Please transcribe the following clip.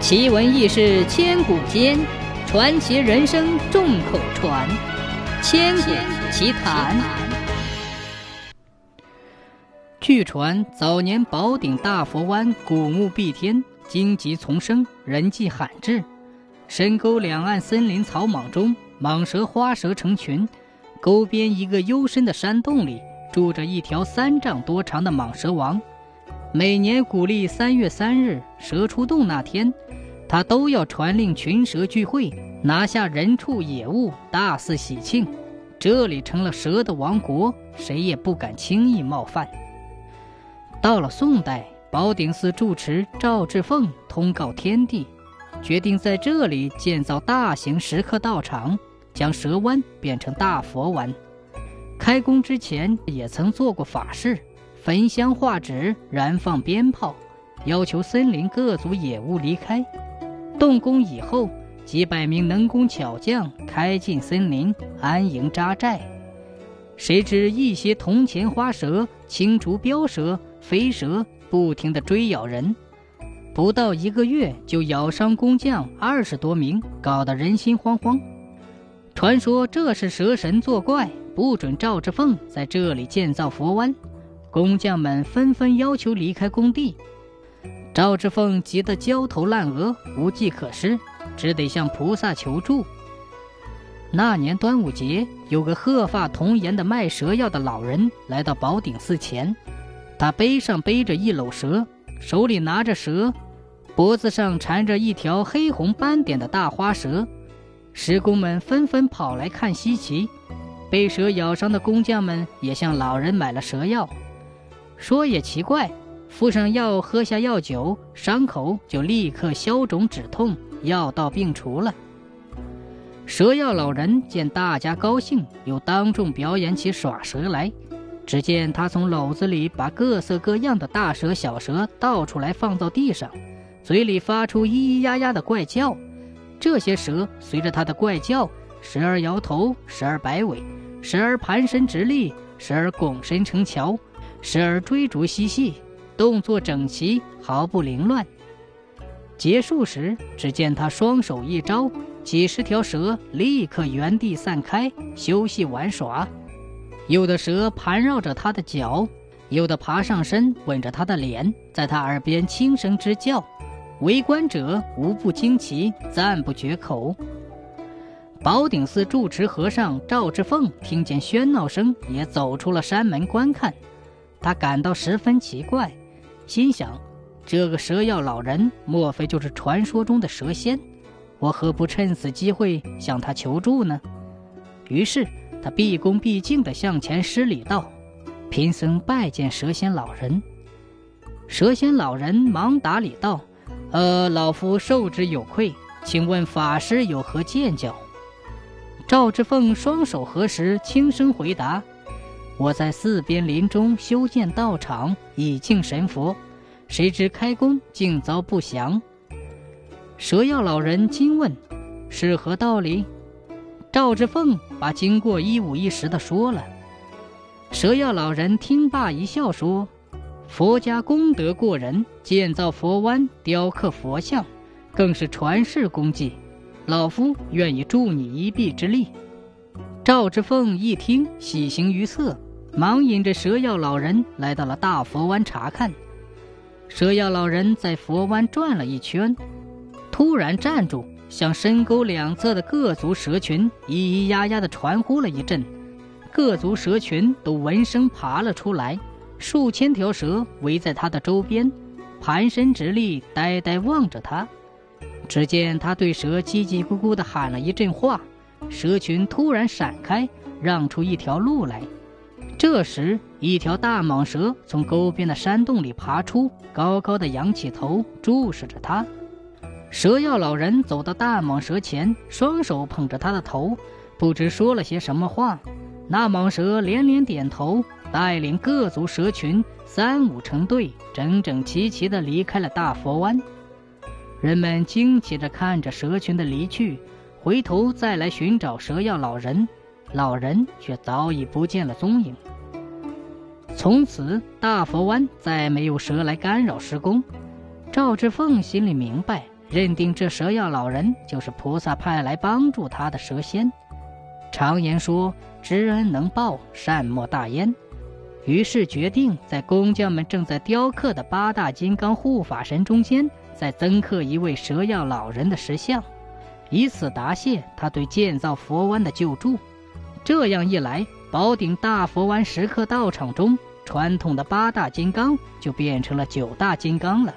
奇闻异事千古间，传奇人生众口传。千古奇谈。据传早年宝顶大佛湾古木蔽天，荆棘丛生，人迹罕至。深沟两岸森林草莽中，蟒蛇花蛇成群。沟边一个幽深的山洞里，住着一条三丈多长的蟒蛇王。每年古历三月三日蛇出洞那天，他都要传令群蛇聚会，拿下人畜野物，大肆喜庆。这里成了蛇的王国，谁也不敢轻易冒犯。到了宋代，宝鼎寺住持赵志凤通告天地，决定在这里建造大型石刻道场，将蛇湾变成大佛湾。开工之前，也曾做过法事。焚香画纸，燃放鞭炮，要求森林各族野物离开。动工以后，几百名能工巧匠开进森林安营扎寨。谁知一些铜钱花蛇、青竹标蛇、飞蛇不停地追咬人，不到一个月就咬伤工匠二十多名，搞得人心惶惶。传说这是蛇神作怪，不准赵志凤在这里建造佛湾。工匠们纷纷要求离开工地，赵志凤急得焦头烂额，无计可施，只得向菩萨求助。那年端午节，有个鹤发童颜的卖蛇药的老人来到宝顶寺前，他背上背着一篓蛇，手里拿着蛇，脖子上缠着一条黑红斑点的大花蛇。施工们纷纷跑来看稀奇，被蛇咬伤的工匠们也向老人买了蛇药。说也奇怪，敷上药，喝下药酒，伤口就立刻消肿止痛，药到病除了。蛇药老人见大家高兴，又当众表演起耍蛇来。只见他从篓子里把各色各样的大蛇、小蛇倒出来，放到地上，嘴里发出咿咿呀呀的怪叫。这些蛇随着他的怪叫，时而摇头，时而摆尾，时而盘身直立，时而拱身成桥。时而追逐嬉戏，动作整齐，毫不凌乱。结束时，只见他双手一招，几十条蛇立刻原地散开，休息玩耍。有的蛇盘绕着他的脚，有的爬上身，吻着他的脸，在他耳边轻声之叫。围观者无不惊奇，赞不绝口。宝顶寺住持和尚赵志凤听见喧闹声，也走出了山门观看。他感到十分奇怪，心想：这个蛇药老人莫非就是传说中的蛇仙？我何不趁此机会向他求助呢？于是他毕恭毕敬地向前施礼道：“贫僧拜见蛇仙老人。”蛇仙老人忙答礼道：“呃，老夫受之有愧，请问法师有何见教？”赵志凤双手合十，轻声回答。我在四边林中修建道场，以敬神佛，谁知开工竟遭不祥。蛇药老人惊问：“是何道理？”赵志凤把经过一五一十的说了。蛇药老人听罢一笑说：“佛家功德过人，建造佛湾、雕刻佛像，更是传世功绩。老夫愿意助你一臂之力。”赵志凤一听，喜形于色。忙引着蛇药老人来到了大佛湾查看。蛇药老人在佛湾转了一圈，突然站住，向深沟两侧的各族蛇群咿咿呀呀的传呼了一阵。各族蛇群都闻声爬了出来，数千条蛇围在他的周边，盘身直立，呆呆望着他。只见他对蛇叽叽咕咕的喊了一阵话，蛇群突然闪开，让出一条路来。这时，一条大蟒蛇从沟边的山洞里爬出，高高的仰起头，注视着他。蛇药老人走到大蟒蛇前，双手捧着他的头，不知说了些什么话。那蟒蛇连连点头，带领各族蛇群三五成队，整整齐齐地离开了大佛湾。人们惊奇地看着蛇群的离去，回头再来寻找蛇药老人，老人却早已不见了踪影。从此，大佛湾再没有蛇来干扰施工。赵志凤心里明白，认定这蛇药老人就是菩萨派来帮助他的蛇仙。常言说：“知恩能报，善莫大焉。”于是决定在工匠们正在雕刻的八大金刚护法神中间，再增刻一位蛇药老人的石像，以此答谢他对建造佛湾的救助。这样一来，宝顶大佛湾石刻道场中传统的八大金刚就变成了九大金刚了。